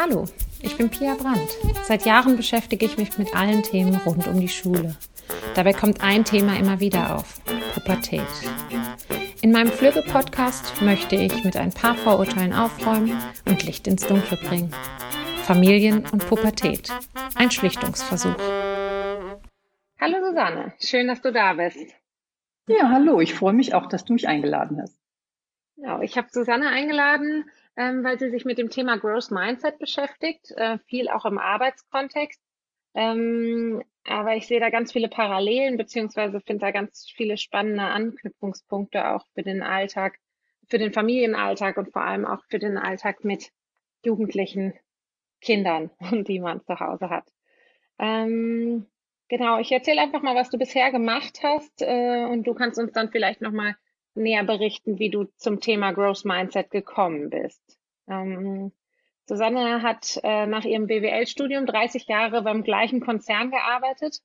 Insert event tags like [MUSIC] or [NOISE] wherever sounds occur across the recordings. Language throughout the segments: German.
Hallo, ich bin Pia Brandt. Seit Jahren beschäftige ich mich mit allen Themen rund um die Schule. Dabei kommt ein Thema immer wieder auf, Pubertät. In meinem Flügge-Podcast möchte ich mit ein paar Vorurteilen aufräumen und Licht ins Dunkle bringen. Familien und Pubertät. Ein Schlichtungsversuch. Hallo Susanne, schön, dass du da bist. Ja, hallo, ich freue mich auch, dass du mich eingeladen hast. Ja, ich habe Susanne eingeladen, ähm, weil sie sich mit dem Thema Growth Mindset beschäftigt, äh, viel auch im Arbeitskontext. Ähm, aber ich sehe da ganz viele Parallelen, beziehungsweise finde da ganz viele spannende Anknüpfungspunkte auch für den Alltag, für den Familienalltag und vor allem auch für den Alltag mit jugendlichen Kindern, [LAUGHS] die man zu Hause hat. Ähm, genau, ich erzähle einfach mal, was du bisher gemacht hast äh, und du kannst uns dann vielleicht nochmal näher berichten, wie du zum Thema Growth Mindset gekommen bist. Ähm, Susanne hat äh, nach ihrem BWL-Studium 30 Jahre beim gleichen Konzern gearbeitet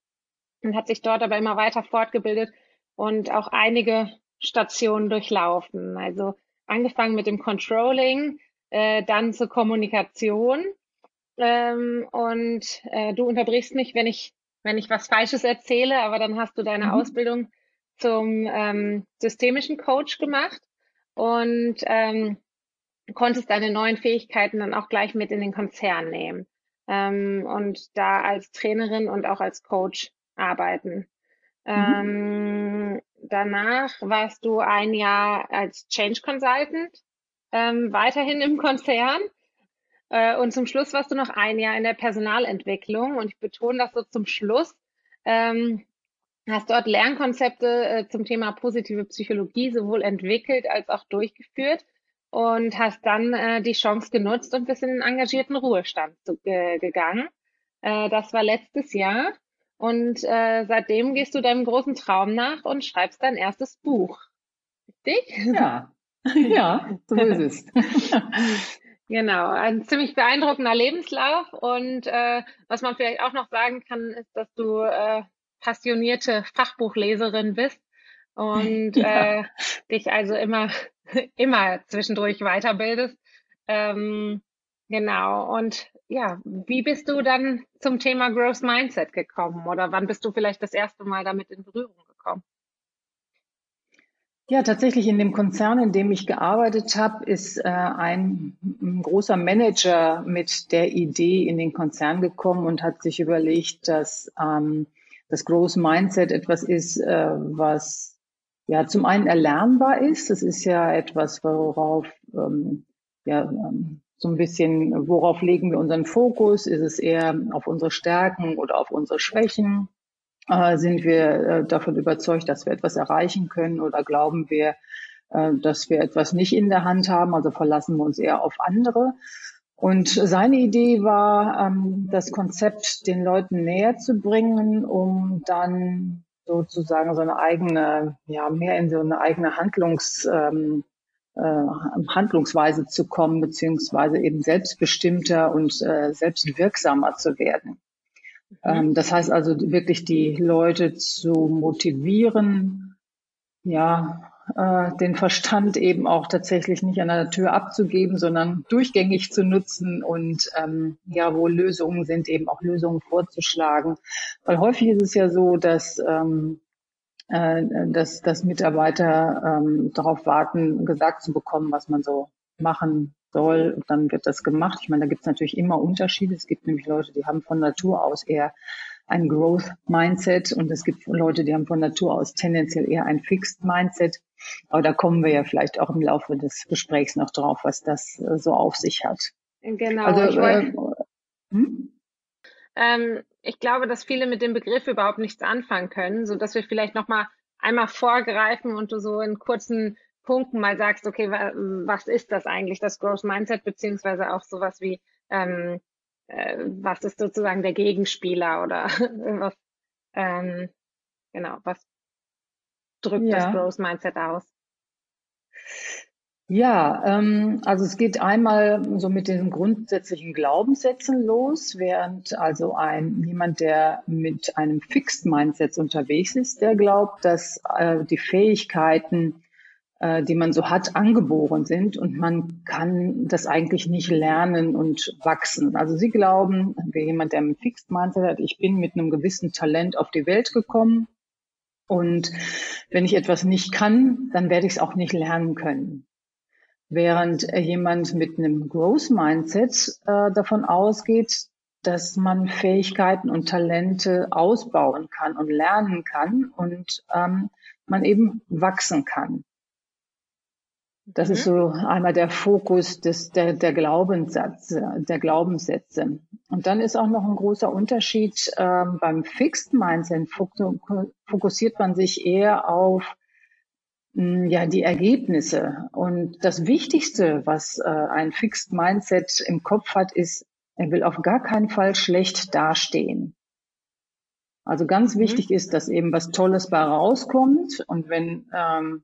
und hat sich dort aber immer weiter fortgebildet und auch einige Stationen durchlaufen. Also angefangen mit dem Controlling, äh, dann zur Kommunikation. Ähm, und äh, du unterbrichst mich, wenn ich, wenn ich was Falsches erzähle, aber dann hast du deine mhm. Ausbildung zum ähm, systemischen Coach gemacht und ähm, konntest deine neuen Fähigkeiten dann auch gleich mit in den Konzern nehmen ähm, und da als Trainerin und auch als Coach arbeiten. Mhm. Ähm, danach warst du ein Jahr als Change Consultant ähm, weiterhin im Konzern. Äh, und zum Schluss warst du noch ein Jahr in der Personalentwicklung. Und ich betone das so zum Schluss, ähm, hast dort Lernkonzepte äh, zum Thema positive Psychologie sowohl entwickelt als auch durchgeführt und hast dann äh, die Chance genutzt und bist in den engagierten Ruhestand zu, äh, gegangen. Äh, das war letztes Jahr und äh, seitdem gehst du deinem großen Traum nach und schreibst dein erstes Buch. Richtig? Ja, [LAUGHS] ja, so ist es. [LAUGHS] Genau, ein ziemlich beeindruckender Lebenslauf und äh, was man vielleicht auch noch sagen kann, ist, dass du äh, passionierte Fachbuchleserin bist und [LAUGHS] ja. äh, dich also immer, [LAUGHS] immer zwischendurch weiterbildest. Ähm, genau. Und ja, wie bist du dann zum Thema Growth Mindset gekommen oder wann bist du vielleicht das erste Mal damit in Berührung gekommen? Ja, tatsächlich in dem Konzern, in dem ich gearbeitet habe, ist äh, ein, ein, großer Manager mit der Idee in den Konzern gekommen und hat sich überlegt, dass ähm, das Growth Mindset etwas ist, äh, was ja zum einen erlernbar ist. Das ist ja etwas, worauf ähm, ja ähm, so ein bisschen, worauf legen wir unseren Fokus? Ist es eher auf unsere Stärken oder auf unsere Schwächen? Äh, sind wir äh, davon überzeugt, dass wir etwas erreichen können oder glauben wir, äh, dass wir etwas nicht in der Hand haben? Also verlassen wir uns eher auf andere. Und seine Idee war, ähm, das Konzept den Leuten näher zu bringen, um dann sozusagen so eine eigene, ja, mehr in so eine eigene Handlungs, ähm, äh, Handlungsweise zu kommen, beziehungsweise eben selbstbestimmter und äh, selbstwirksamer zu werden. Mhm. Ähm, das heißt also wirklich die Leute zu motivieren, ja, äh, den Verstand eben auch tatsächlich nicht an der Tür abzugeben, sondern durchgängig zu nutzen und ähm, ja, wo Lösungen sind, eben auch Lösungen vorzuschlagen. Weil häufig ist es ja so, dass ähm, äh, dass, dass Mitarbeiter ähm, darauf warten, gesagt zu bekommen, was man so machen soll. dann wird das gemacht. Ich meine, da gibt es natürlich immer Unterschiede. Es gibt nämlich Leute, die haben von Natur aus eher ein Growth Mindset und es gibt Leute, die haben von Natur aus tendenziell eher ein Fixed Mindset. Aber da kommen wir ja vielleicht auch im Laufe des Gesprächs noch drauf, was das äh, so auf sich hat. Genau. Also, äh, hm? ähm, ich glaube, dass viele mit dem Begriff überhaupt nichts anfangen können, so dass wir vielleicht noch mal einmal vorgreifen und du so in kurzen Punkten mal sagst, okay, was ist das eigentlich, das Growth Mindset, beziehungsweise auch sowas wie, ähm, äh, was ist sozusagen der Gegenspieler oder [LAUGHS] was, ähm, genau, was drückt ja. das Growth Mindset aus? Ja, ähm, also es geht einmal so mit den grundsätzlichen Glaubenssätzen los, während also ein jemand, der mit einem Fixed Mindset unterwegs ist, der glaubt, dass äh, die Fähigkeiten äh, die man so hat, angeboren sind und man kann das eigentlich nicht lernen und wachsen. Also sie glauben, wie jemand, der ein Fixed Mindset hat, ich bin mit einem gewissen Talent auf die Welt gekommen und wenn ich etwas nicht kann, dann werde ich es auch nicht lernen können. Während jemand mit einem Growth Mindset äh, davon ausgeht, dass man Fähigkeiten und Talente ausbauen kann und lernen kann und ähm, man eben wachsen kann. Das mhm. ist so einmal der Fokus des, der, der, Glaubenssatz, der Glaubenssätze. Und dann ist auch noch ein großer Unterschied ähm, beim Fixed Mindset fokussiert man sich eher auf mh, ja die Ergebnisse. Und das Wichtigste, was äh, ein Fixed Mindset im Kopf hat, ist, er will auf gar keinen Fall schlecht dastehen. Also ganz mhm. wichtig ist, dass eben was Tolles bei rauskommt. Und wenn ähm,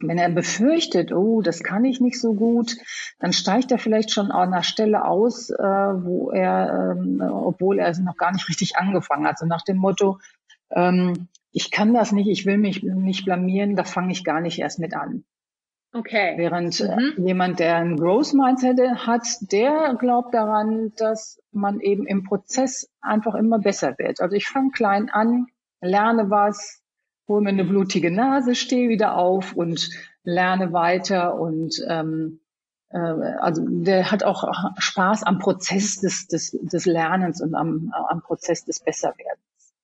wenn er befürchtet, oh, das kann ich nicht so gut, dann steigt er vielleicht schon an einer Stelle aus, äh, wo er, ähm, obwohl er noch gar nicht richtig angefangen hat. So nach dem Motto, ähm, ich kann das nicht, ich will mich nicht blamieren, da fange ich gar nicht erst mit an. Okay. Während äh, mhm. jemand, der ein Growth Mindset hat, der glaubt daran, dass man eben im Prozess einfach immer besser wird. Also ich fange klein an, lerne was, hole mir eine blutige Nase, stehe wieder auf und lerne weiter und ähm, äh, also der hat auch Spaß am Prozess des, des, des Lernens und am, am Prozess des Besserwerdens.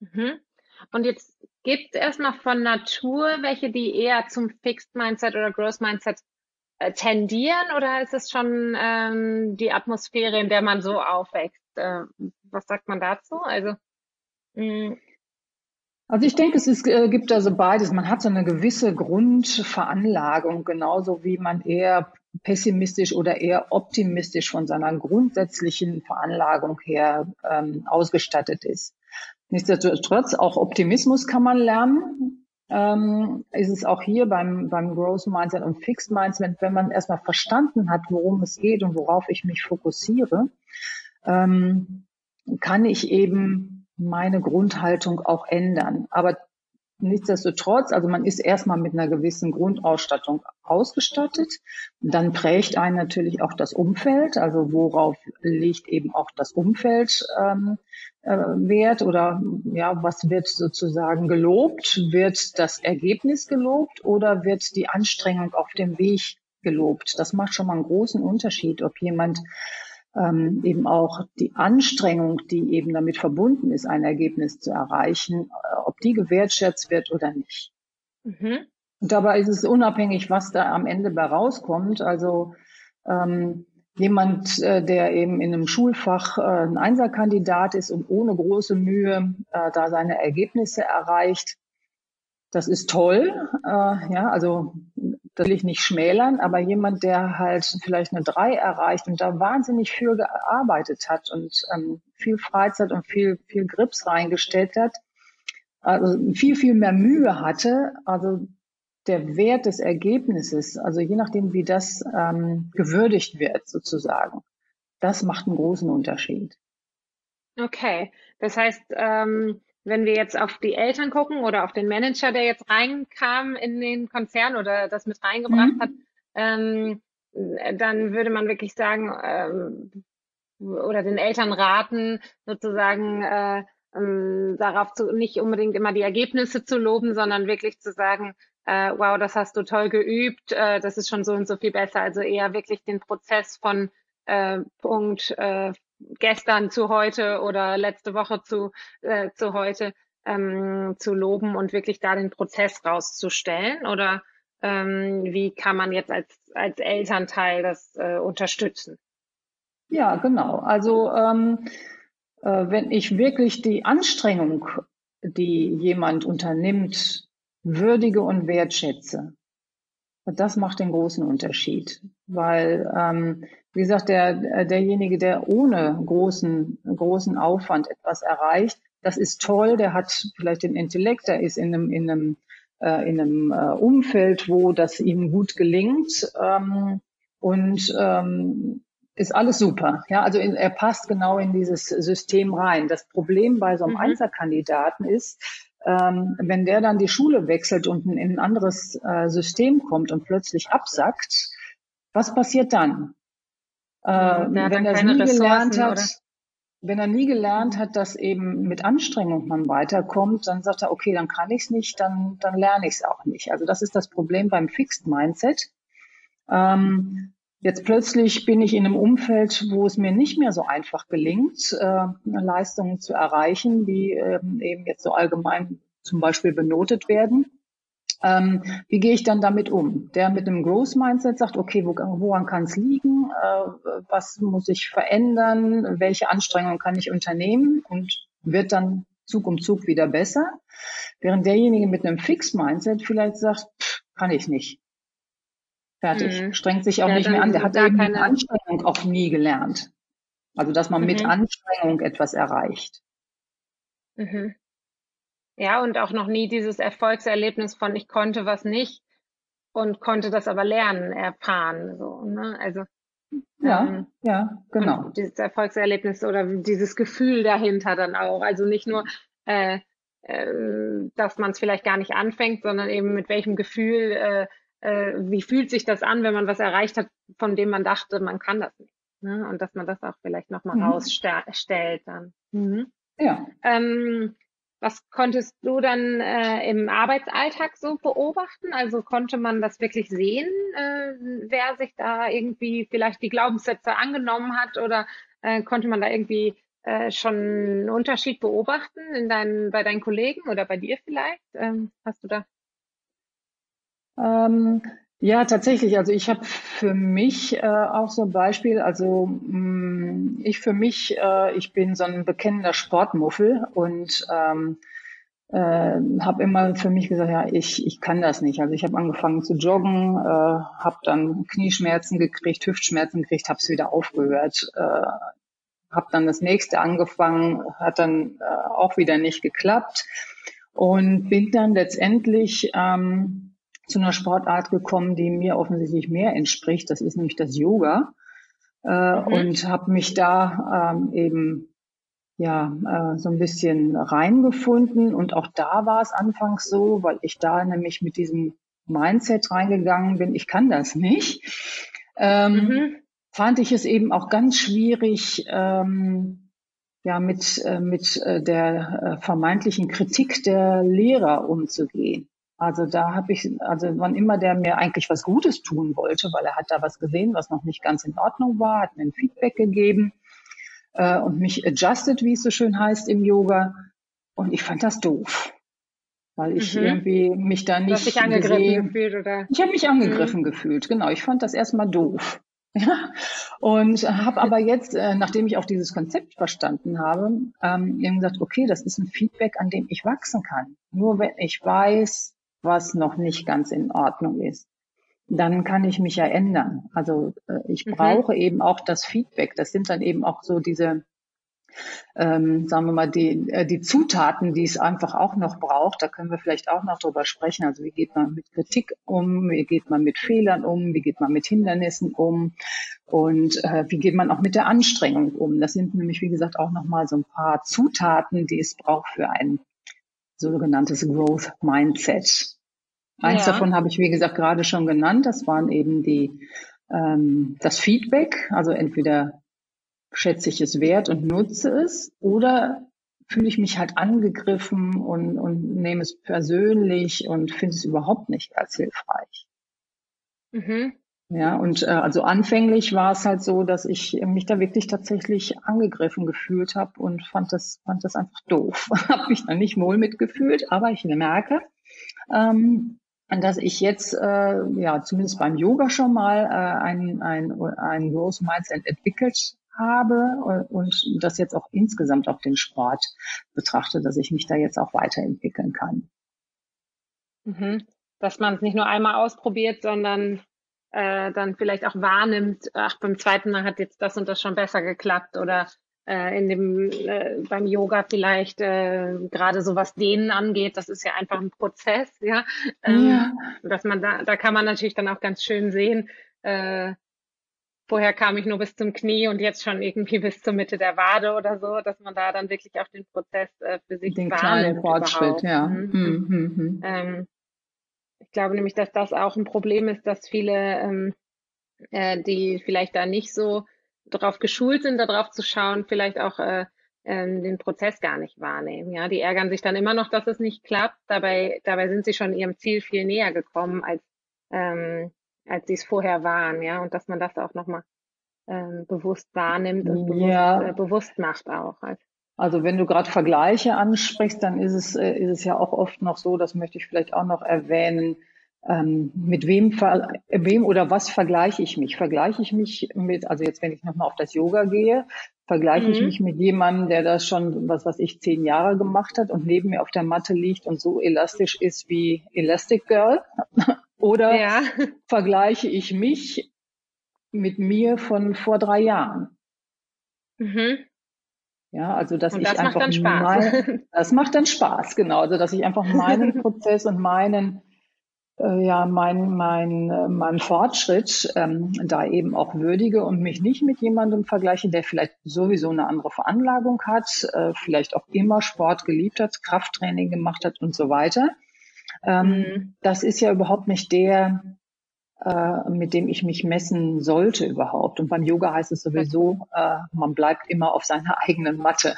Mhm. Und jetzt gibt es erstmal von Natur welche, die eher zum Fixed Mindset oder Growth Mindset äh, tendieren oder ist es schon ähm, die Atmosphäre, in der man so aufwächst? Äh, was sagt man dazu? Also mh, mm, also ich denke, es ist, äh, gibt also beides. Man hat so eine gewisse Grundveranlagung, genauso wie man eher pessimistisch oder eher optimistisch von seiner grundsätzlichen Veranlagung her ähm, ausgestattet ist. Nichtsdestotrotz, auch Optimismus kann man lernen. Ähm, ist es auch hier beim, beim Growth Mindset und Fixed Mindset, wenn man erstmal verstanden hat, worum es geht und worauf ich mich fokussiere, ähm, kann ich eben meine Grundhaltung auch ändern. Aber nichtsdestotrotz, also man ist erstmal mit einer gewissen Grundausstattung ausgestattet. Dann prägt einen natürlich auch das Umfeld, also worauf liegt eben auch das Umfeld ähm, äh, Wert oder ja, was wird sozusagen gelobt? Wird das Ergebnis gelobt oder wird die Anstrengung auf dem Weg gelobt? Das macht schon mal einen großen Unterschied, ob jemand ähm, eben auch die Anstrengung, die eben damit verbunden ist, ein Ergebnis zu erreichen, äh, ob die gewertschätzt wird oder nicht. Mhm. Und dabei ist es unabhängig, was da am Ende bei rauskommt. Also ähm, jemand, äh, der eben in einem Schulfach äh, ein Einserkandidat ist und ohne große Mühe äh, da seine Ergebnisse erreicht, das ist toll. Äh, ja, also das will ich nicht schmälern, aber jemand, der halt vielleicht eine drei erreicht und da wahnsinnig viel gearbeitet hat und ähm, viel Freizeit und viel, viel Grips reingestellt hat, also viel, viel mehr Mühe hatte, also der Wert des Ergebnisses, also je nachdem, wie das ähm, gewürdigt wird, sozusagen, das macht einen großen Unterschied. Okay, das heißt, ähm, wenn wir jetzt auf die Eltern gucken oder auf den Manager, der jetzt reinkam in den Konzern oder das mit reingebracht mhm. hat, ähm, dann würde man wirklich sagen, ähm, oder den Eltern raten, sozusagen äh, ähm, darauf zu, nicht unbedingt immer die Ergebnisse zu loben, sondern wirklich zu sagen, äh, wow, das hast du toll geübt, äh, das ist schon so und so viel besser. Also eher wirklich den Prozess von äh, Punkt äh, gestern zu heute oder letzte Woche zu, äh, zu heute ähm, zu loben und wirklich da den Prozess rauszustellen? Oder ähm, wie kann man jetzt als, als Elternteil das äh, unterstützen? Ja, genau. Also ähm, äh, wenn ich wirklich die Anstrengung, die jemand unternimmt, würdige und wertschätze, das macht den großen Unterschied, weil ähm, wie gesagt, der, derjenige, der ohne großen, großen Aufwand etwas erreicht, das ist toll, der hat vielleicht den Intellekt, der ist in einem, in einem, äh, in einem äh, Umfeld, wo das ihm gut gelingt ähm, und ähm, ist alles super. Ja, also in, er passt genau in dieses System rein. Das Problem bei so einem mhm. Einzelkandidaten ist, ähm, wenn der dann die Schule wechselt und in ein anderes äh, System kommt und plötzlich absackt, was passiert dann? Äh, wenn er nie Ressourcen, gelernt hat, oder? wenn er nie gelernt hat, dass eben mit Anstrengung man weiterkommt, dann sagt er, okay, dann kann ich es nicht, dann, dann lerne ich es auch nicht. Also das ist das Problem beim Fixed Mindset. Ähm, Jetzt plötzlich bin ich in einem Umfeld, wo es mir nicht mehr so einfach gelingt, äh, Leistungen zu erreichen, die ähm, eben jetzt so allgemein zum Beispiel benotet werden. Ähm, wie gehe ich dann damit um? Der mit einem Growth Mindset sagt, okay, wo, woran kann es liegen? Äh, was muss ich verändern? Welche Anstrengungen kann ich unternehmen? Und wird dann Zug um Zug wieder besser. Während derjenige mit einem Fix Mindset vielleicht sagt, pff, kann ich nicht. Fertig. Mhm. Strengt sich auch ja, nicht mehr an. Der hat eben keine Anstrengung auch nie gelernt. Also, dass man mhm. mit Anstrengung etwas erreicht. Mhm. Ja, und auch noch nie dieses Erfolgserlebnis von ich konnte was nicht und konnte das aber lernen, erfahren. So, ne? Also ja, ähm, ja, genau. Dieses Erfolgserlebnis oder dieses Gefühl dahinter dann auch. Also nicht nur, äh, äh, dass man es vielleicht gar nicht anfängt, sondern eben mit welchem Gefühl äh, äh, wie fühlt sich das an, wenn man was erreicht hat, von dem man dachte, man kann das nicht. Ne? Und dass man das auch vielleicht nochmal mhm. rausstellt dann. Mhm. Ja. Ähm, was konntest du dann äh, im Arbeitsalltag so beobachten? Also konnte man das wirklich sehen, äh, wer sich da irgendwie vielleicht die Glaubenssätze angenommen hat oder äh, konnte man da irgendwie äh, schon einen Unterschied beobachten in deinen, bei deinen Kollegen oder bei dir vielleicht? Ähm, hast du da ähm, ja, tatsächlich. Also ich habe für mich äh, auch so ein Beispiel. Also mh, mm, ich für mich, äh, ich bin so ein bekennender Sportmuffel und ähm, äh, habe immer für mich gesagt, ja, ich, ich kann das nicht. Also ich habe angefangen zu joggen, äh, habe dann Knieschmerzen gekriegt, Hüftschmerzen gekriegt, habe es wieder aufgehört. Äh, habe dann das nächste angefangen, hat dann äh, auch wieder nicht geklappt und bin dann letztendlich ähm, zu einer Sportart gekommen, die mir offensichtlich mehr entspricht. Das ist nämlich das Yoga. Äh, mhm. Und habe mich da ähm, eben ja äh, so ein bisschen reingefunden. Und auch da war es anfangs so, weil ich da nämlich mit diesem Mindset reingegangen bin, ich kann das nicht. Ähm, mhm. Fand ich es eben auch ganz schwierig, ähm, ja, mit, äh, mit äh, der äh, vermeintlichen Kritik der Lehrer umzugehen. Also da habe ich, also wann immer der mir eigentlich was Gutes tun wollte, weil er hat da was gesehen, was noch nicht ganz in Ordnung war, hat mir ein Feedback gegeben äh, und mich adjusted, wie es so schön heißt im Yoga. Und ich fand das doof, weil ich mhm. irgendwie mich da nicht. Du hast dich angegriffen gesehen, gefühlt, oder? Ich habe mich angegriffen mhm. gefühlt, genau. Ich fand das erstmal doof. Ja, und habe aber jetzt, äh, nachdem ich auch dieses Konzept verstanden habe, ähm, eben gesagt, okay, das ist ein Feedback, an dem ich wachsen kann. Nur wenn ich weiß, was noch nicht ganz in Ordnung ist. Dann kann ich mich ja ändern. Also äh, ich mhm. brauche eben auch das Feedback. Das sind dann eben auch so diese, ähm, sagen wir mal, die, äh, die Zutaten, die es einfach auch noch braucht. Da können wir vielleicht auch noch drüber sprechen. Also wie geht man mit Kritik um? Wie geht man mit Fehlern um? Wie geht man mit Hindernissen um? Und äh, wie geht man auch mit der Anstrengung um? Das sind nämlich, wie gesagt, auch nochmal so ein paar Zutaten, die es braucht für ein sogenanntes Growth Mindset. Eins ja. davon habe ich, wie gesagt, gerade schon genannt. Das waren eben die, ähm, das Feedback. Also entweder schätze ich es wert und nutze es oder fühle ich mich halt angegriffen und, und nehme es persönlich und finde es überhaupt nicht als hilfreich. Mhm. Ja, und äh, also anfänglich war es halt so, dass ich mich da wirklich tatsächlich angegriffen gefühlt habe und fand das, fand das einfach doof. [LAUGHS] habe mich da nicht wohl mitgefühlt, aber ich merke, ähm, dass ich jetzt äh, ja zumindest beim Yoga schon mal äh, ein, ein, ein Growth Mindset entwickelt habe und das jetzt auch insgesamt auf den Sport betrachte, dass ich mich da jetzt auch weiterentwickeln kann. Mhm. Dass man es nicht nur einmal ausprobiert, sondern äh, dann vielleicht auch wahrnimmt, ach, beim zweiten Mal hat jetzt das und das schon besser geklappt oder äh, in dem äh, beim Yoga vielleicht äh, gerade so was denen angeht, das ist ja einfach ein Prozess, ja. Ähm, ja. Dass man da, da kann man natürlich dann auch ganz schön sehen, äh, vorher kam ich nur bis zum Knie und jetzt schon irgendwie [LAUGHS] bis zur Mitte der Wade oder so, dass man da dann wirklich auch den Prozess äh, für sich den kleinen Fortschritt, ja. Mhm. Mhm. Mhm. Ähm, ich glaube nämlich, dass das auch ein Problem ist, dass viele, ähm, äh, die vielleicht da nicht so darauf geschult sind, darauf zu schauen, vielleicht auch äh, ähm, den Prozess gar nicht wahrnehmen. Ja, die ärgern sich dann immer noch, dass es nicht klappt. Dabei, dabei sind sie schon ihrem Ziel viel näher gekommen, als ähm, als sie es vorher waren. Ja, und dass man das auch nochmal ähm, bewusst wahrnimmt und bewusst, ja. äh, bewusst macht auch. Also, also wenn du gerade Vergleiche ansprichst, dann ist es, äh, ist es ja auch oft noch so, das möchte ich vielleicht auch noch erwähnen, ähm, mit wem, wem oder was vergleiche ich mich? Vergleiche ich mich mit, also jetzt, wenn ich nochmal auf das Yoga gehe, vergleiche mhm. ich mich mit jemandem, der das schon, was was ich, zehn Jahre gemacht hat und neben mir auf der Matte liegt und so elastisch ist wie Elastic Girl? [LAUGHS] oder ja. vergleiche ich mich mit mir von vor drei Jahren? Mhm. Ja, also dass und ich das einfach macht mein, [LAUGHS] das macht dann Spaß, genau, also dass ich einfach meinen Prozess und meinen äh, ja mein, mein, äh, mein Fortschritt ähm, da eben auch würdige und mich nicht mit jemandem vergleiche, der vielleicht sowieso eine andere Veranlagung hat, äh, vielleicht auch immer Sport geliebt hat, Krafttraining gemacht hat und so weiter. Ähm, mhm. Das ist ja überhaupt nicht der, äh, mit dem ich mich messen sollte überhaupt. Und beim Yoga heißt es sowieso, äh, man bleibt immer auf seiner [LAUGHS] eigenen Matte.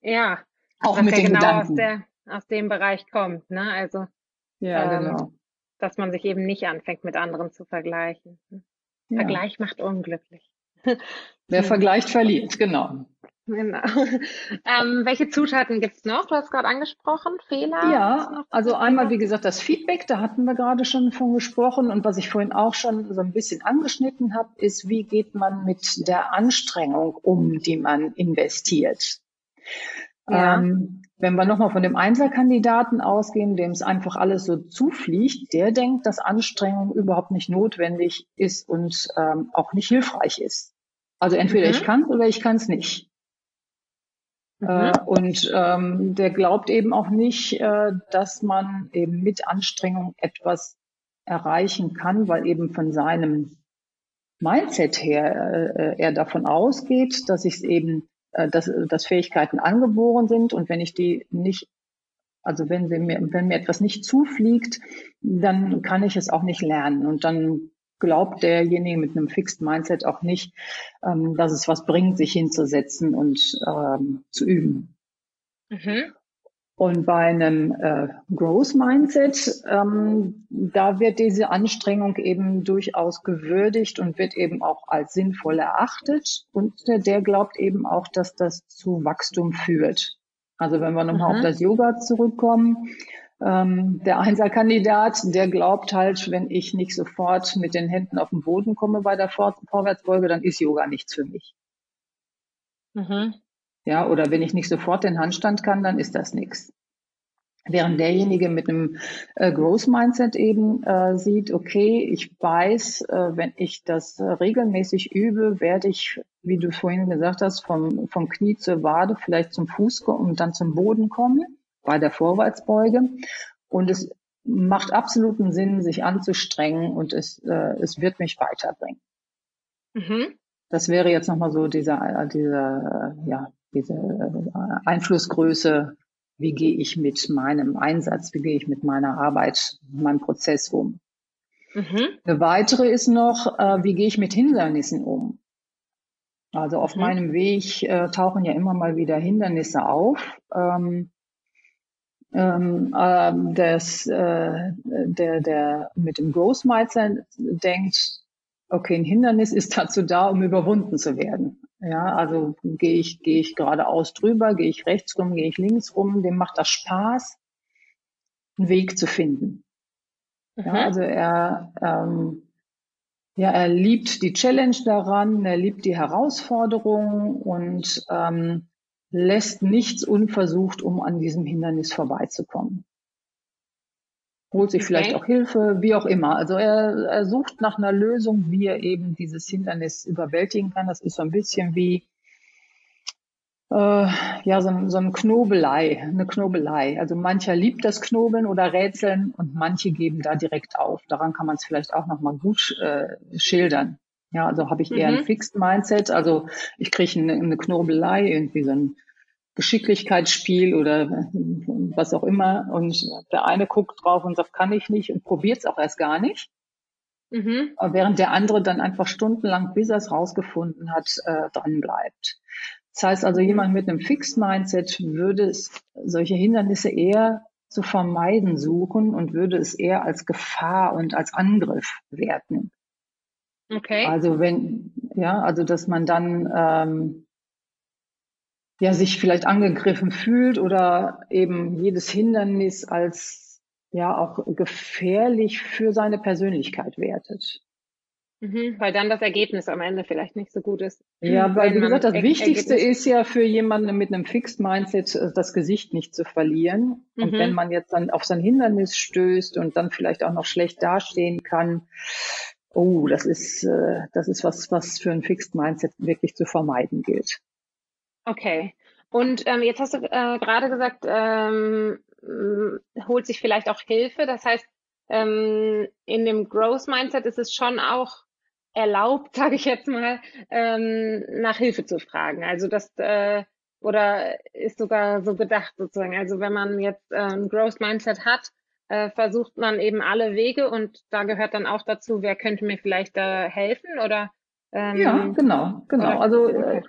ja, auch mit den genau Gedanken. Aus, der, aus dem Bereich kommt. Ne? Also ja, ähm, genau. Dass man sich eben nicht anfängt, mit anderen zu vergleichen. Ja. Vergleich macht unglücklich. Wer [LAUGHS] vergleicht, verliert, genau. Genau. [LAUGHS] Ähm, welche Zutaten gibt's noch? Du hast gerade angesprochen, Fehler. Ja, also einmal, wie gesagt, das Feedback, da hatten wir gerade schon von gesprochen. Und was ich vorhin auch schon so ein bisschen angeschnitten habe, ist, wie geht man mit der Anstrengung um, die man investiert. Ja. Ähm, wenn wir nochmal von dem Einzelkandidaten ausgehen, dem es einfach alles so zufliegt, der denkt, dass Anstrengung überhaupt nicht notwendig ist und ähm, auch nicht hilfreich ist. Also entweder mhm. ich kann oder ich kann es nicht. Mhm. Äh, und ähm, der glaubt eben auch nicht, äh, dass man eben mit Anstrengung etwas erreichen kann, weil eben von seinem Mindset her äh, er davon ausgeht, dass ich es eben äh, dass, dass Fähigkeiten angeboren sind und wenn ich die nicht, also wenn, sie mir, wenn mir etwas nicht zufliegt, dann kann ich es auch nicht lernen und dann glaubt derjenige mit einem Fixed Mindset auch nicht, ähm, dass es was bringt, sich hinzusetzen und ähm, zu üben. Mhm. Und bei einem äh, Growth Mindset, ähm, da wird diese Anstrengung eben durchaus gewürdigt und wird eben auch als sinnvoll erachtet. Und äh, der glaubt eben auch, dass das zu Wachstum führt. Also wenn wir nochmal mhm. auf das Yoga zurückkommen, ähm, der Einserkandidat, der glaubt halt, wenn ich nicht sofort mit den Händen auf den Boden komme bei der Vor Vorwärtsbeuge, dann ist Yoga nichts für mich. Mhm. Ja, oder wenn ich nicht sofort den Handstand kann, dann ist das nichts. Während derjenige mit einem äh, Growth Mindset eben äh, sieht, okay, ich weiß, äh, wenn ich das äh, regelmäßig übe, werde ich, wie du vorhin gesagt hast, vom, vom Knie zur Wade, vielleicht zum Fuß und dann zum Boden kommen bei der Vorwärtsbeuge. Und es macht absoluten Sinn, sich anzustrengen und es, äh, es wird mich weiterbringen. Mhm. Das wäre jetzt nochmal so dieser, dieser, ja, diese äh, Einflussgröße, wie gehe ich mit meinem Einsatz, wie gehe ich mit meiner Arbeit, meinem Prozess um. Mhm. Eine weitere ist noch, äh, wie gehe ich mit Hindernissen um. Also auf mhm. meinem Weg äh, tauchen ja immer mal wieder Hindernisse auf. Ähm, ähm, äh, das, äh, der, der mit dem Growth Mindset denkt, okay, ein Hindernis ist dazu da, um überwunden zu werden. Ja, also gehe ich, gehe ich geradeaus drüber, gehe ich rechts rum, gehe ich links rum, dem macht das Spaß, einen Weg zu finden. Mhm. Ja, also er, ähm, ja, er liebt die Challenge daran, er liebt die Herausforderung und ähm, lässt nichts unversucht, um an diesem Hindernis vorbeizukommen holt sich okay. vielleicht auch Hilfe, wie auch immer. Also er, er sucht nach einer Lösung, wie er eben dieses Hindernis überwältigen kann. Das ist so ein bisschen wie äh, ja so ein, so ein Knobelei, eine Knobelei. Also mancher liebt das Knobeln oder Rätseln und manche geben da direkt auf. Daran kann man es vielleicht auch noch mal gut äh, schildern. Ja, also habe ich eher mhm. ein Fixed Mindset. Also ich kriege eine, eine Knobelei, irgendwie so ein Geschicklichkeitsspiel oder was auch immer. Und der eine guckt drauf und sagt, kann ich nicht und probiert es auch erst gar nicht. Mhm. Während der andere dann einfach stundenlang, bis er es rausgefunden hat, äh, dran bleibt. Das heißt also, jemand mit einem Fixed Mindset würde es solche Hindernisse eher zu vermeiden suchen und würde es eher als Gefahr und als Angriff werten. Okay. Also wenn, ja, also dass man dann ähm, ja sich vielleicht angegriffen fühlt oder eben jedes Hindernis als ja auch gefährlich für seine Persönlichkeit wertet. Mhm, weil dann das Ergebnis am Ende vielleicht nicht so gut ist. Ja, weil wie gesagt, das Wichtigste Ergebnis ist ja für jemanden mit einem Fixed Mindset, das Gesicht nicht zu verlieren. Mhm. Und wenn man jetzt dann auf so ein Hindernis stößt und dann vielleicht auch noch schlecht dastehen kann, oh, das ist, äh, das ist was, was für ein Fixed Mindset wirklich zu vermeiden gilt. Okay. Und ähm, jetzt hast du äh, gerade gesagt, ähm, holt sich vielleicht auch Hilfe. Das heißt, ähm, in dem Growth Mindset ist es schon auch erlaubt, [LAUGHS] sage ich jetzt mal, ähm, nach Hilfe zu fragen. Also das äh, oder ist sogar so gedacht sozusagen. Also wenn man jetzt äh, ein Growth Mindset hat, äh, versucht man eben alle Wege und da gehört dann auch dazu, wer könnte mir vielleicht da helfen oder ähm, ja, genau, genau. Oder, also äh,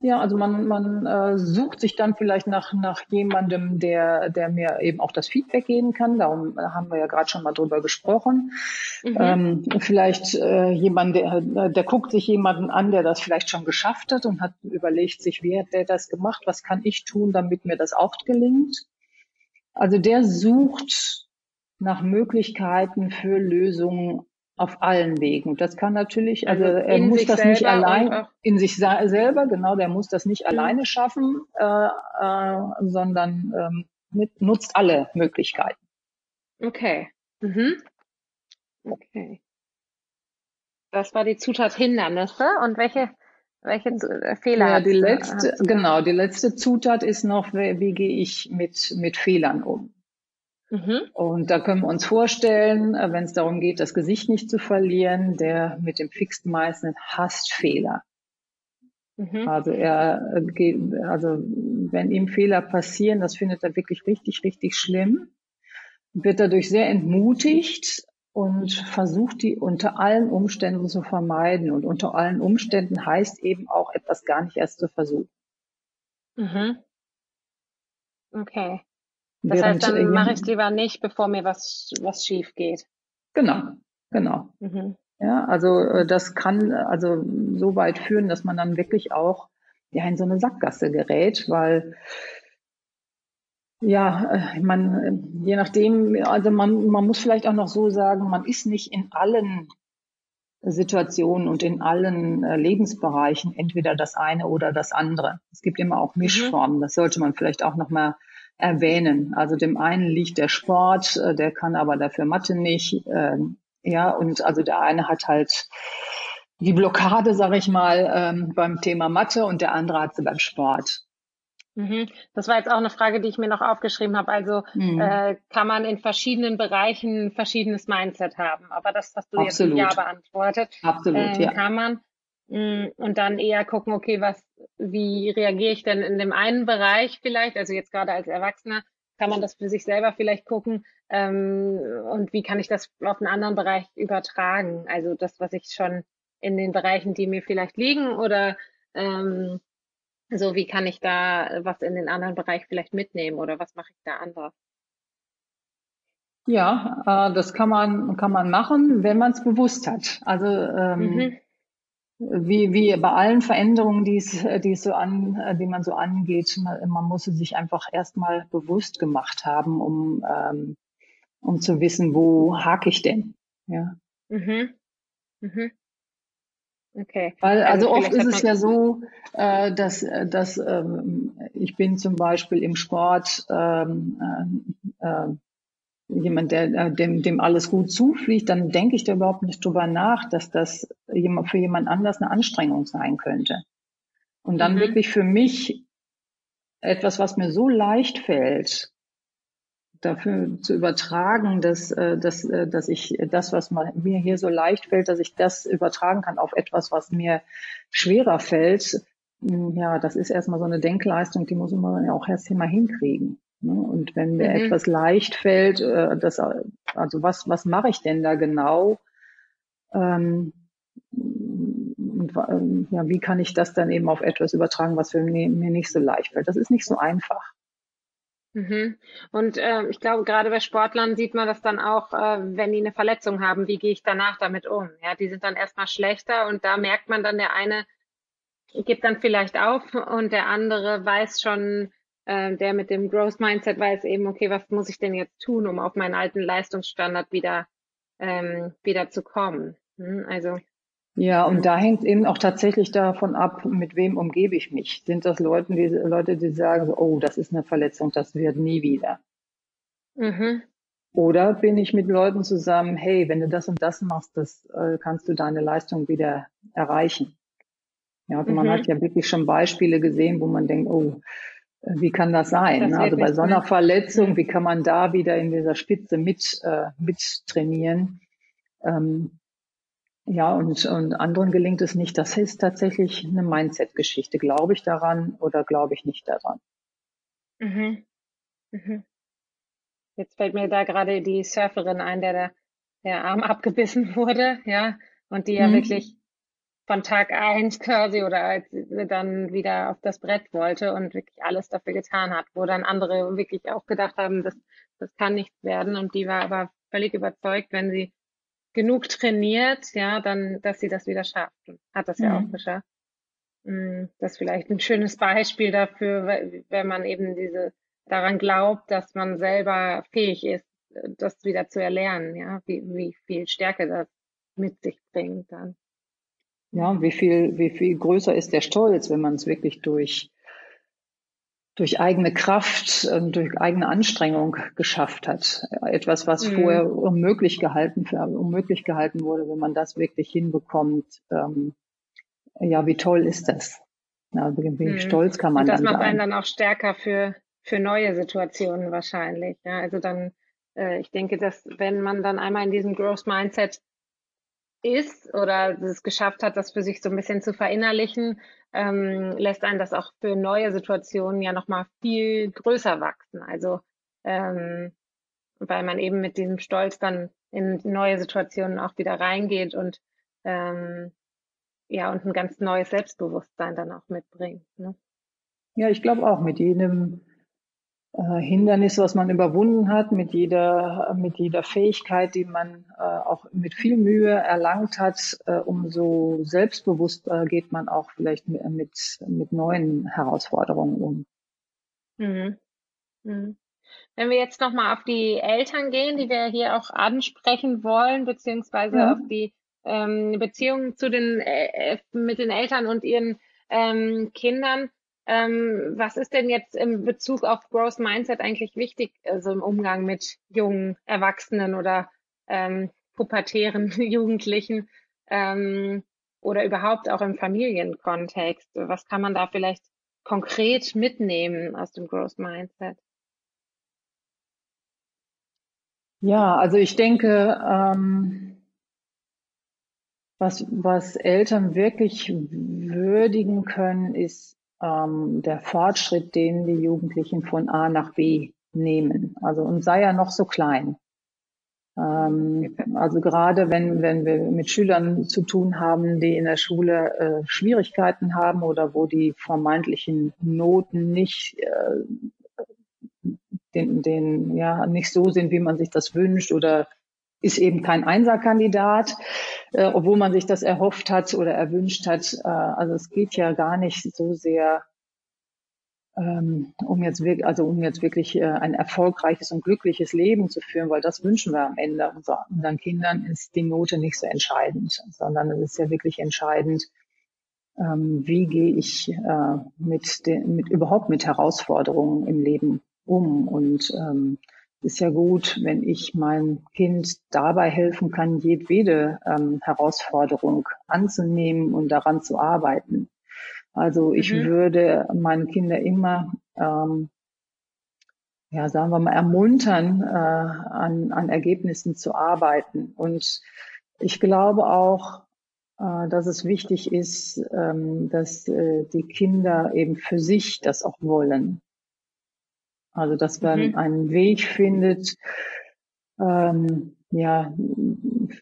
ja, also man, man äh, sucht sich dann vielleicht nach, nach jemandem, der, der mir eben auch das Feedback geben kann. Darum haben wir ja gerade schon mal drüber gesprochen. Mhm. Ähm, vielleicht äh, jemand, der, der guckt sich jemanden an, der das vielleicht schon geschafft hat und hat überlegt sich, wie hat der das gemacht, was kann ich tun, damit mir das auch gelingt. Also der sucht nach Möglichkeiten für Lösungen auf allen Wegen. Das kann natürlich, also, also er muss das nicht allein in sich selber, genau, der muss das nicht mhm. alleine schaffen, äh, äh, sondern ähm, mit, nutzt alle Möglichkeiten. Okay. Mhm. Okay. Das war die Zutat Hindernisse und welche welche äh, Fehler? Ja, die letzte, genau, die letzte Zutat ist noch, wie, wie gehe ich mit mit Fehlern um? Mhm. Und da können wir uns vorstellen, äh, wenn es darum geht, das Gesicht nicht zu verlieren, der mit dem Fixed Mindset hasst Fehler. Mhm. Also er äh, geht, also wenn ihm Fehler passieren, das findet er wirklich richtig, richtig schlimm, wird dadurch sehr entmutigt und versucht die unter allen Umständen zu vermeiden. Und unter allen Umständen heißt eben auch etwas gar nicht erst zu versuchen. Mhm. Okay. Das heißt, dann mache ich es lieber nicht, bevor mir was, was schief geht. Genau, genau. Mhm. Ja, also äh, das kann also so weit führen, dass man dann wirklich auch ja in so eine Sackgasse gerät, weil ja, äh, man, je nachdem, also man, man muss vielleicht auch noch so sagen, man ist nicht in allen Situationen und in allen äh, Lebensbereichen entweder das eine oder das andere. Es gibt immer auch mhm. Mischformen. Das sollte man vielleicht auch noch mal erwähnen. Also dem einen liegt der Sport, äh, der kann aber dafür Mathe nicht. Ähm, ja, und also der eine hat halt die Blockade, sag ich mal, ähm, beim Thema Mathe und der andere hat sie beim Sport. Mhm. Das war jetzt auch eine Frage, die ich mir noch aufgeschrieben habe. Also mhm. äh, kann man in verschiedenen Bereichen ein verschiedenes Mindset haben. Aber das hast du Absolut. jetzt Ja beantwortet. Absolut, ähm, ja. Kann man. Mm, und dann eher gucken, okay, was, wie reagiere ich denn in dem einen Bereich vielleicht, also jetzt gerade als Erwachsener, kann man das für sich selber vielleicht gucken ähm, und wie kann ich das auf einen anderen Bereich übertragen? Also das, was ich schon in den Bereichen, die mir vielleicht liegen oder ähm, so, wie kann ich da was in den anderen Bereich vielleicht mitnehmen oder was mache ich da anders? Ja, äh, das kann man kann man machen, wenn man es bewusst hat. Also ähm, mhm wie, wie bei allen Veränderungen, die es, die es so an, die man so angeht, man, man muss es sich einfach erstmal bewusst gemacht haben, um, ähm, um zu wissen, wo hake ich denn? Ja. Mhm. Mhm. Okay. Weil, also, also oft ist es ja so, äh, dass, dass ähm, ich bin zum Beispiel im Sport ähm, äh, äh, jemand, der äh, dem, dem alles gut zufliegt, dann denke ich da überhaupt nicht drüber nach, dass das für jemand anders eine Anstrengung sein könnte. Und dann mhm. wirklich für mich etwas, was mir so leicht fällt, dafür zu übertragen, dass, äh, dass, äh, dass ich das, was mir hier so leicht fällt, dass ich das übertragen kann auf etwas, was mir schwerer fällt, ja, das ist erstmal so eine Denkleistung, die muss man ja auch erst mal hinkriegen. Ne? Und wenn mir mhm. etwas leicht fällt, äh, das, also was, was mache ich denn da genau? Ähm, und, ja, wie kann ich das dann eben auf etwas übertragen, was für mir, mir nicht so leicht fällt? Das ist nicht so einfach. Mhm. Und äh, ich glaube, gerade bei Sportlern sieht man das dann auch, äh, wenn die eine Verletzung haben, wie gehe ich danach damit um? Ja, die sind dann erstmal schlechter und da merkt man dann, der eine gibt dann vielleicht auf und der andere weiß schon, äh, der mit dem Growth Mindset weiß eben, okay, was muss ich denn jetzt tun, um auf meinen alten Leistungsstandard wieder, ähm, wieder zu kommen? Hm, also ja, und da hängt eben auch tatsächlich davon ab, mit wem umgebe ich mich. Sind das Leute, die, Leute, die sagen, oh, das ist eine Verletzung, das wird nie wieder. Mhm. Oder bin ich mit Leuten zusammen, hey, wenn du das und das machst, das äh, kannst du deine Leistung wieder erreichen. Ja, also mhm. man hat ja wirklich schon Beispiele gesehen, wo man denkt, oh, wie kann das sein? Das also bei so einer Verletzung, wie kann man da wieder in dieser Spitze mit, äh, mit trainieren? Ähm, ja, und, und anderen gelingt es nicht. Das ist tatsächlich eine Mindset-Geschichte. Glaube ich daran oder glaube ich nicht daran? Mhm. Mhm. Jetzt fällt mir da gerade die Surferin ein, der da der Arm [LAUGHS] abgebissen wurde, ja, und die ja mhm. wirklich von Tag eins quasi oder als sie dann wieder auf das Brett wollte und wirklich alles dafür getan hat, wo dann andere wirklich auch gedacht haben, das, das kann nichts werden und die war aber völlig überzeugt, wenn sie genug trainiert, ja, dann, dass sie das wieder schafft. Hat das ja mhm. auch geschafft. Mm, das ist vielleicht ein schönes Beispiel dafür, wenn man eben diese daran glaubt, dass man selber fähig ist, das wieder zu erlernen, ja, wie, wie viel Stärke das mit sich bringt dann. Ja, wie viel, wie viel größer ist der Stolz, wenn man es wirklich durch durch eigene Kraft, durch eigene Anstrengung geschafft hat. Etwas, was mhm. vorher unmöglich gehalten, unmöglich gehalten wurde, wenn man das wirklich hinbekommt. Ähm, ja, wie toll ist das? Ja, wie mhm. stolz kann man Und das dann macht einen dann auch stärker für, für neue Situationen wahrscheinlich. Ja, also dann, äh, ich denke, dass wenn man dann einmal in diesem Growth Mindset ist oder es geschafft hat, das für sich so ein bisschen zu verinnerlichen, ähm, lässt einen das auch für neue Situationen ja nochmal viel größer wachsen. Also ähm, weil man eben mit diesem Stolz dann in neue Situationen auch wieder reingeht und ähm, ja und ein ganz neues Selbstbewusstsein dann auch mitbringt. Ne? Ja, ich glaube auch mit jedem äh, Hindernis, was man überwunden hat, mit jeder, mit jeder Fähigkeit, die man äh, auch mit viel Mühe erlangt hat, äh, umso selbstbewusster geht man auch vielleicht mit, mit, mit neuen Herausforderungen um. Mhm. Mhm. Wenn wir jetzt nochmal auf die Eltern gehen, die wir hier auch ansprechen wollen, beziehungsweise ja. auf die ähm, Beziehungen zu den, äh, mit den Eltern und ihren ähm, Kindern, ähm, was ist denn jetzt im Bezug auf Growth Mindset eigentlich wichtig, also im Umgang mit jungen Erwachsenen oder ähm, pubertären [LAUGHS] Jugendlichen ähm, oder überhaupt auch im Familienkontext? Was kann man da vielleicht konkret mitnehmen aus dem Growth Mindset? Ja, also ich denke, ähm, was, was Eltern wirklich würdigen können, ist ähm, der Fortschritt, den die Jugendlichen von A nach B nehmen. Also und sei ja noch so klein. Ähm, also gerade wenn, wenn wir mit Schülern zu tun haben, die in der Schule äh, Schwierigkeiten haben oder wo die vermeintlichen Noten nicht äh, den, den, ja, nicht so sind, wie man sich das wünscht oder ist eben kein Einserkandidat, äh, obwohl man sich das erhofft hat oder erwünscht hat. Äh, also es geht ja gar nicht so sehr ähm, um jetzt wirklich, also um jetzt wirklich äh, ein erfolgreiches und glückliches Leben zu führen, weil das wünschen wir am Ende unser, unseren Kindern, ist die Note nicht so entscheidend, sondern es ist ja wirklich entscheidend, ähm, wie gehe ich äh, mit, den, mit überhaupt mit Herausforderungen im Leben um und ähm, ist ja gut, wenn ich mein Kind dabei helfen kann, jedwede ähm, Herausforderung anzunehmen und daran zu arbeiten. Also ich mhm. würde meine Kinder immer ähm, ja, sagen wir mal, ermuntern, äh, an, an Ergebnissen zu arbeiten. Und ich glaube auch, äh, dass es wichtig ist, ähm, dass äh, die Kinder eben für sich das auch wollen. Also dass man mhm. einen Weg findet, ähm, ja,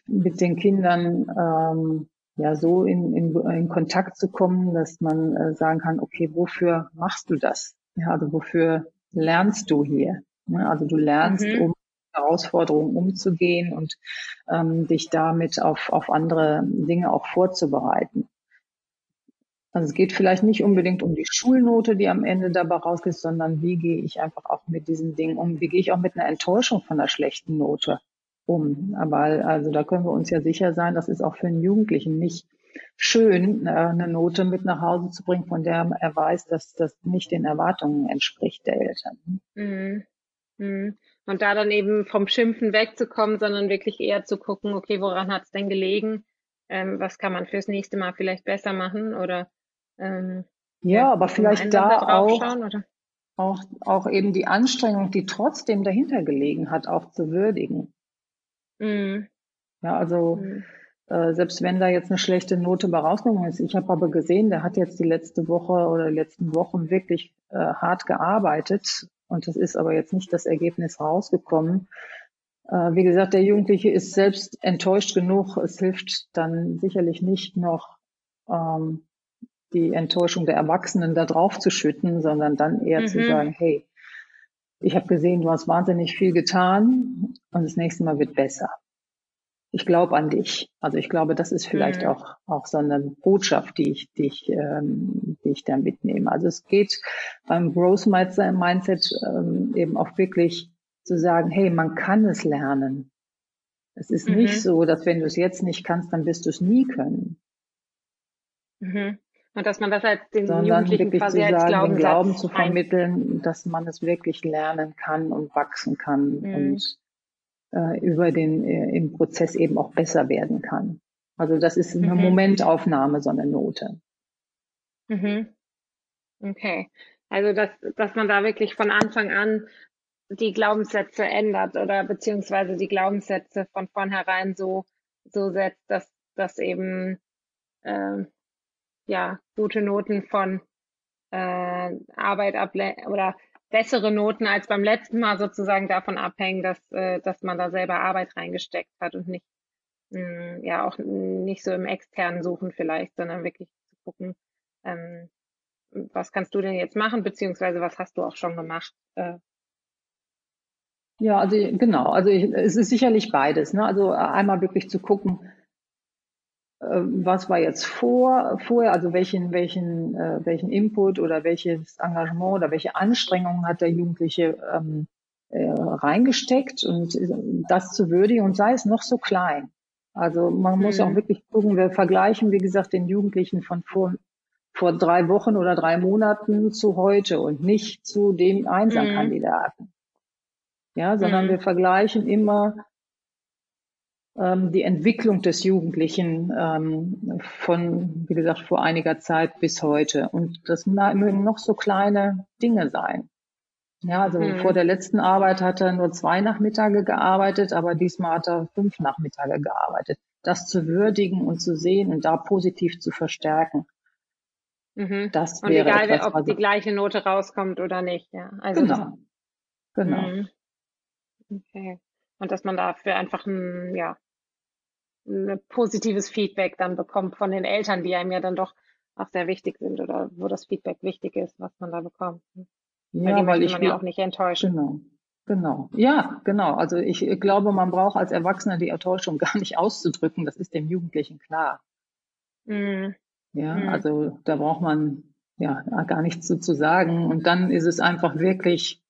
mit den Kindern ähm, ja so in, in, in Kontakt zu kommen, dass man äh, sagen kann, okay, wofür machst du das? Ja, also wofür lernst du hier? Ja, also du lernst, mhm. um Herausforderungen umzugehen und ähm, dich damit auf, auf andere Dinge auch vorzubereiten. Also es geht vielleicht nicht unbedingt um die Schulnote, die am Ende dabei rausgeht, sondern wie gehe ich einfach auch mit diesen Dingen um? Wie gehe ich auch mit einer Enttäuschung von einer schlechten Note um? Aber also da können wir uns ja sicher sein, das ist auch für einen Jugendlichen nicht schön, äh, eine Note mit nach Hause zu bringen, von der er weiß, dass das nicht den Erwartungen entspricht der Eltern. Mhm. Mhm. Und da dann eben vom Schimpfen wegzukommen, sondern wirklich eher zu gucken, okay, woran hat es denn gelegen? Ähm, was kann man fürs nächste Mal vielleicht besser machen? Oder ähm, ja, ja, aber vielleicht da auch, auch, auch eben die Anstrengung, die trotzdem dahinter gelegen hat, auch zu würdigen. Mhm. Ja, also mhm. äh, selbst wenn da jetzt eine schlechte Note bei rausgekommen ist, ich habe aber gesehen, der hat jetzt die letzte Woche oder die letzten Wochen wirklich äh, hart gearbeitet und es ist aber jetzt nicht das Ergebnis rausgekommen. Äh, wie gesagt, der Jugendliche ist selbst enttäuscht genug. Es hilft dann sicherlich nicht noch, ähm, die Enttäuschung der Erwachsenen da drauf zu schütten, sondern dann eher mhm. zu sagen, hey, ich habe gesehen, du hast wahnsinnig viel getan und das nächste Mal wird besser. Ich glaube an dich. Also ich glaube, das ist vielleicht mhm. auch, auch so eine Botschaft, die ich, die ich, ähm, die ich da mitnehme. Also es geht beim Growth Mindset ähm, eben auch wirklich zu sagen, hey, man kann es lernen. Es ist mhm. nicht so, dass wenn du es jetzt nicht kannst, dann wirst du es nie können. Mhm. Und dass man das als den Sondern Jugendlichen quasi sagen, den Glauben zu vermitteln, dass man es wirklich lernen kann und wachsen kann mhm. und äh, über den äh, im Prozess eben auch besser werden kann. Also das ist eine mhm. Momentaufnahme, so eine Note. Mhm. Okay. Also dass, dass man da wirklich von Anfang an die Glaubenssätze ändert oder beziehungsweise die Glaubenssätze von vornherein so, so setzt, dass, dass eben äh, ja, gute Noten von äh, Arbeit ablehnen oder bessere Noten als beim letzten Mal sozusagen davon abhängen, dass, äh, dass man da selber Arbeit reingesteckt hat und nicht, mh, hm, ja, auch nicht so im externen Suchen vielleicht, sondern wirklich zu gucken, ähm, was kannst du denn jetzt machen, beziehungsweise was hast du auch schon gemacht? Äh, ja, also genau, also es ist sicherlich beides. Ne? Also einmal wirklich zu gucken, was war jetzt vor, vorher, also welchen, welchen, äh, welchen Input oder welches Engagement oder welche Anstrengungen hat der Jugendliche ähm, äh, reingesteckt und äh, das zu würdigen und sei es noch so klein. Also man mhm. muss auch wirklich gucken, wir vergleichen, wie gesagt, den Jugendlichen von vor, vor drei Wochen oder drei Monaten zu heute und nicht zu dem Einsamkandidaten. Mhm. Ja, sondern mhm. wir vergleichen immer ähm, die Entwicklung des Jugendlichen ähm, von, wie gesagt, vor einiger Zeit bis heute. Und das mögen noch so kleine Dinge sein. Ja, also mhm. vor der letzten Arbeit hat er nur zwei Nachmittage gearbeitet, aber diesmal hat er fünf Nachmittage gearbeitet. Das zu würdigen und zu sehen und da positiv zu verstärken. Mhm. Das und wäre egal, etwas, ob die gleiche Note rauskommt oder nicht. Ja, also genau. Genau. Mhm. Okay. Und dass man dafür einfach ein, ja, ein positives Feedback dann bekommt von den Eltern, die einem ja dann doch auch sehr wichtig sind oder wo das Feedback wichtig ist, was man da bekommt. Ja, weil, weil ich man ja auch nicht enttäuschen. Genau. Genau. Ja, genau. Also ich glaube, man braucht als Erwachsener die Enttäuschung [LAUGHS] gar nicht auszudrücken. Das ist dem Jugendlichen klar. Mm. Ja, mm. also da braucht man ja gar nichts zu, zu sagen. Und dann ist es einfach wirklich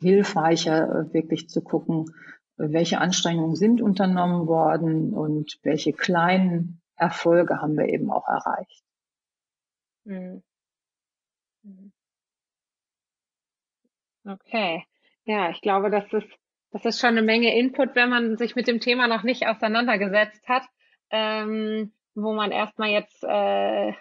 hilfreicher, wirklich zu gucken, welche Anstrengungen sind unternommen worden und welche kleinen Erfolge haben wir eben auch erreicht. Mhm. Okay. Ja, ich glaube, das ist, das ist schon eine Menge Input, wenn man sich mit dem Thema noch nicht auseinandergesetzt hat, ähm, wo man erstmal jetzt äh,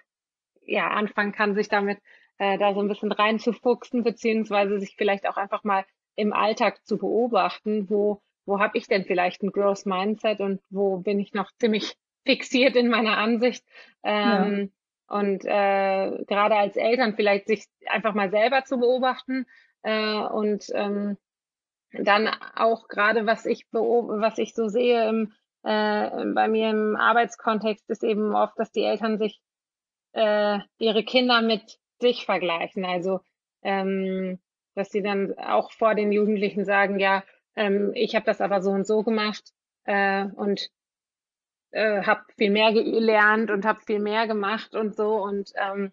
ja anfangen kann, sich damit äh, da so ein bisschen reinzufuchsen, beziehungsweise sich vielleicht auch einfach mal im Alltag zu beobachten, wo, wo habe ich denn vielleicht ein Growth Mindset und wo bin ich noch ziemlich [LAUGHS] fixiert in meiner Ansicht. Ähm, ja. Und äh, gerade als Eltern vielleicht sich einfach mal selber zu beobachten äh, und ähm, dann auch gerade was ich was ich so sehe im, äh, bei mir im Arbeitskontext ist eben oft, dass die Eltern sich äh, ihre Kinder mit sich vergleichen. Also ähm, dass sie dann auch vor den Jugendlichen sagen, ja, ähm, ich habe das aber so und so gemacht äh, und äh, habe viel mehr gelernt und habe viel mehr gemacht und so und ähm,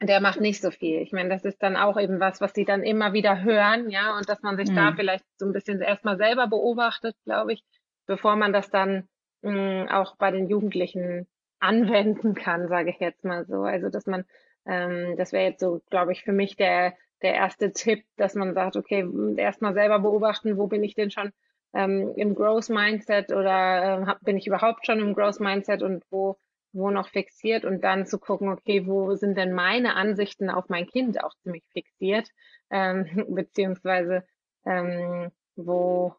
der macht nicht so viel. Ich meine, das ist dann auch eben was, was sie dann immer wieder hören, ja, und dass man sich mhm. da vielleicht so ein bisschen erstmal selber beobachtet, glaube ich, bevor man das dann mh, auch bei den Jugendlichen anwenden kann, sage ich jetzt mal so. Also dass man, ähm, das wäre jetzt so, glaube ich, für mich der der erste Tipp, dass man sagt, okay, erstmal selber beobachten, wo bin ich denn schon ähm, im Growth Mindset oder äh, bin ich überhaupt schon im Growth Mindset und wo wo noch fixiert und dann zu gucken, okay, wo sind denn meine Ansichten auf mein Kind auch ziemlich fixiert, ähm, [LAUGHS] beziehungsweise ähm, wo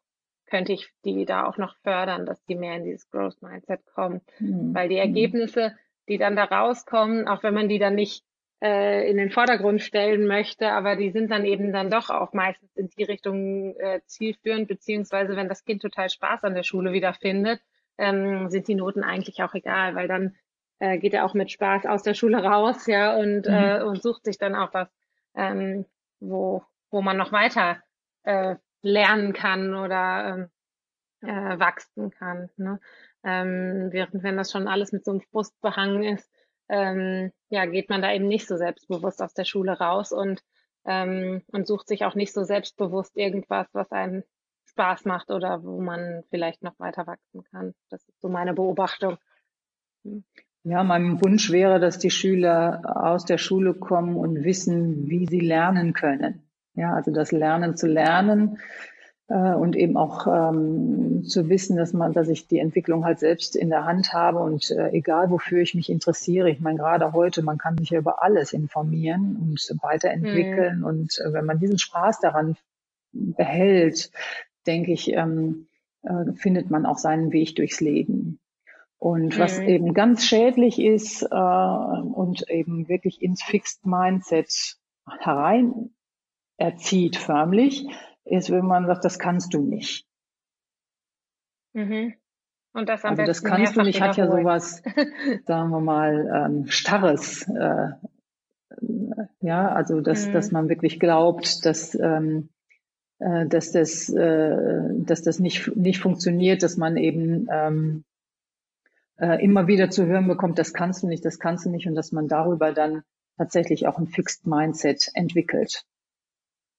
könnte ich die da auch noch fördern, dass die mehr in dieses Growth Mindset kommen. Mhm. Weil die Ergebnisse, die dann da rauskommen, auch wenn man die dann nicht äh, in den Vordergrund stellen möchte, aber die sind dann eben dann doch auch meistens in die Richtung äh, zielführend, beziehungsweise wenn das Kind total Spaß an der Schule wieder findet, ähm, sind die Noten eigentlich auch egal, weil dann äh, geht er auch mit Spaß aus der Schule raus, ja, und, mhm. äh, und sucht sich dann auch was, ähm, wo, wo man noch weiter äh, lernen kann oder ähm, äh, wachsen kann. Ne? Ähm, während wenn das schon alles mit so einem Frust behangen ist, ähm, ja, geht man da eben nicht so selbstbewusst aus der Schule raus und, ähm, und sucht sich auch nicht so selbstbewusst irgendwas, was einen Spaß macht oder wo man vielleicht noch weiter wachsen kann. Das ist so meine Beobachtung. Ja, mein Wunsch wäre, dass die Schüler aus der Schule kommen und wissen, wie sie lernen können. Ja, also das Lernen zu lernen und eben auch ähm, zu wissen, dass man, dass ich die Entwicklung halt selbst in der Hand habe und äh, egal wofür ich mich interessiere, ich meine gerade heute, man kann sich ja über alles informieren und weiterentwickeln mhm. und äh, wenn man diesen Spaß daran behält, denke ich, ähm, äh, findet man auch seinen Weg durchs Leben. Und was mhm. eben ganz schädlich ist äh, und eben wirklich ins Fixed Mindset herein erzieht förmlich, ist, wenn man sagt, das kannst du nicht. Mhm. Und das am also das kannst du nicht, hat ja sowas, [LAUGHS] sagen wir mal, ähm, starres. Äh, ja, also dass, mhm. dass man wirklich glaubt, dass ähm, äh, dass das, äh, dass das nicht, nicht funktioniert, dass man eben ähm, äh, immer wieder zu hören bekommt, das kannst du nicht, das kannst du nicht und dass man darüber dann tatsächlich auch ein Fixed Mindset entwickelt.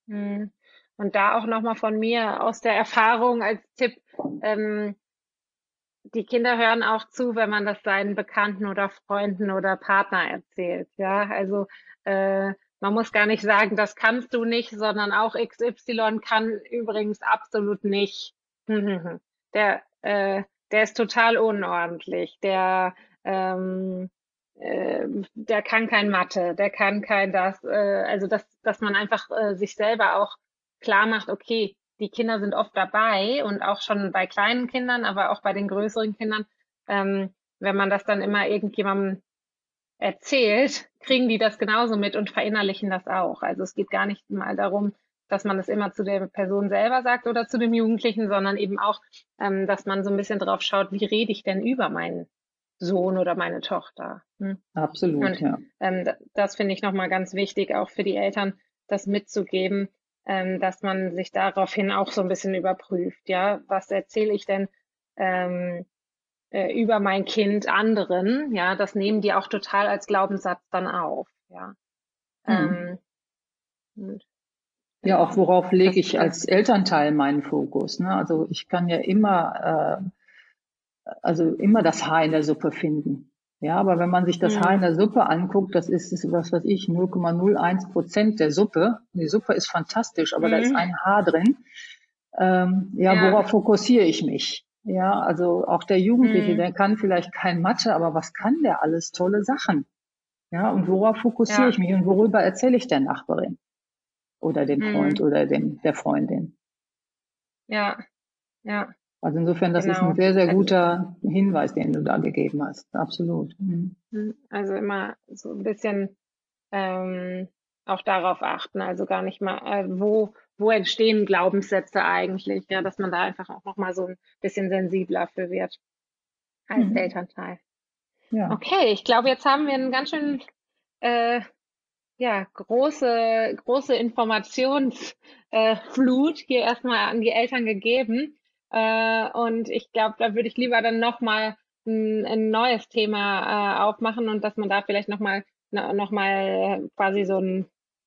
Hm. Und da auch nochmal von mir aus der Erfahrung als Tipp, ähm, die Kinder hören auch zu, wenn man das seinen Bekannten oder Freunden oder Partner erzählt. Ja, also äh, man muss gar nicht sagen, das kannst du nicht, sondern auch XY kann übrigens absolut nicht. [LAUGHS] Der äh, der ist total unordentlich, der, ähm, äh, der kann kein Mathe, der kann kein das, äh, also dass, dass man einfach äh, sich selber auch klar macht, okay, die Kinder sind oft dabei und auch schon bei kleinen Kindern, aber auch bei den größeren Kindern, ähm, wenn man das dann immer irgendjemandem erzählt, kriegen die das genauso mit und verinnerlichen das auch. Also es geht gar nicht mal darum, dass man das immer zu der Person selber sagt oder zu dem Jugendlichen, sondern eben auch, ähm, dass man so ein bisschen drauf schaut, wie rede ich denn über meinen Sohn oder meine Tochter. Hm? Absolut, Und, ja. Ähm, das finde ich nochmal ganz wichtig, auch für die Eltern, das mitzugeben, ähm, dass man sich daraufhin auch so ein bisschen überprüft. Ja, was erzähle ich denn ähm, äh, über mein Kind anderen? Ja, das nehmen die auch total als Glaubenssatz dann auf. Ja. Mhm. Ähm, ja, auch worauf lege ich als Elternteil meinen Fokus? Ne? Also ich kann ja immer, äh, also immer das Haar in der Suppe finden. Ja, aber wenn man sich das ja. Haar in der Suppe anguckt, das ist, ist was weiß ich, 0,01 Prozent der Suppe. Die Suppe ist fantastisch, aber mhm. da ist mhm. ein Haar drin. Ähm, ja, ja, worauf fokussiere ich mich? Ja, also auch der Jugendliche, mhm. der kann vielleicht kein Mathe, aber was kann der alles tolle Sachen? Ja, und worauf fokussiere ja. ich mich und worüber erzähle ich der Nachbarin? oder dem Freund mhm. oder dem, der Freundin. Ja, ja. Also insofern, das genau. ist ein genau. sehr, sehr also guter Hinweis, den du da gegeben hast. Absolut. Mhm. mhm. Also immer so ein bisschen ähm, auch darauf achten, also gar nicht mal, äh, wo, wo entstehen Glaubenssätze eigentlich, ja, dass man da einfach auch nochmal so ein bisschen sensibler für wird als mhm. Elternteil. Ja. Okay, ich glaube, jetzt haben wir einen ganz schön äh, ja, große, große Informationsflut äh, hier erstmal an die Eltern gegeben. Äh, und ich glaube, da würde ich lieber dann nochmal ein, ein neues Thema äh, aufmachen und dass man da vielleicht nochmal noch mal quasi so ein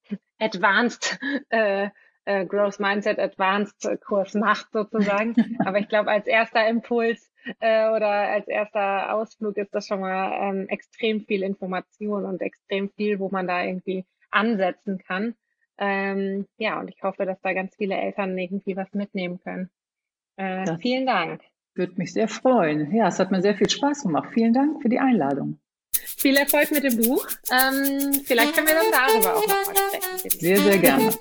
[LAUGHS] Advanced äh, äh, Growth Mindset Advanced Kurs macht sozusagen. [LAUGHS] Aber ich glaube, als erster Impuls äh, oder als erster Ausflug ist das schon mal ähm, extrem viel Information und extrem viel, wo man da irgendwie ansetzen kann. Ähm, ja, und ich hoffe, dass da ganz viele Eltern irgendwie was mitnehmen können. Äh, vielen Dank. Würde mich sehr freuen. Ja, es hat mir sehr viel Spaß gemacht. Vielen Dank für die Einladung. Viel Erfolg mit dem Buch. Ähm, vielleicht können wir dann darüber auch noch mal sprechen. Sehr, sehr gerne.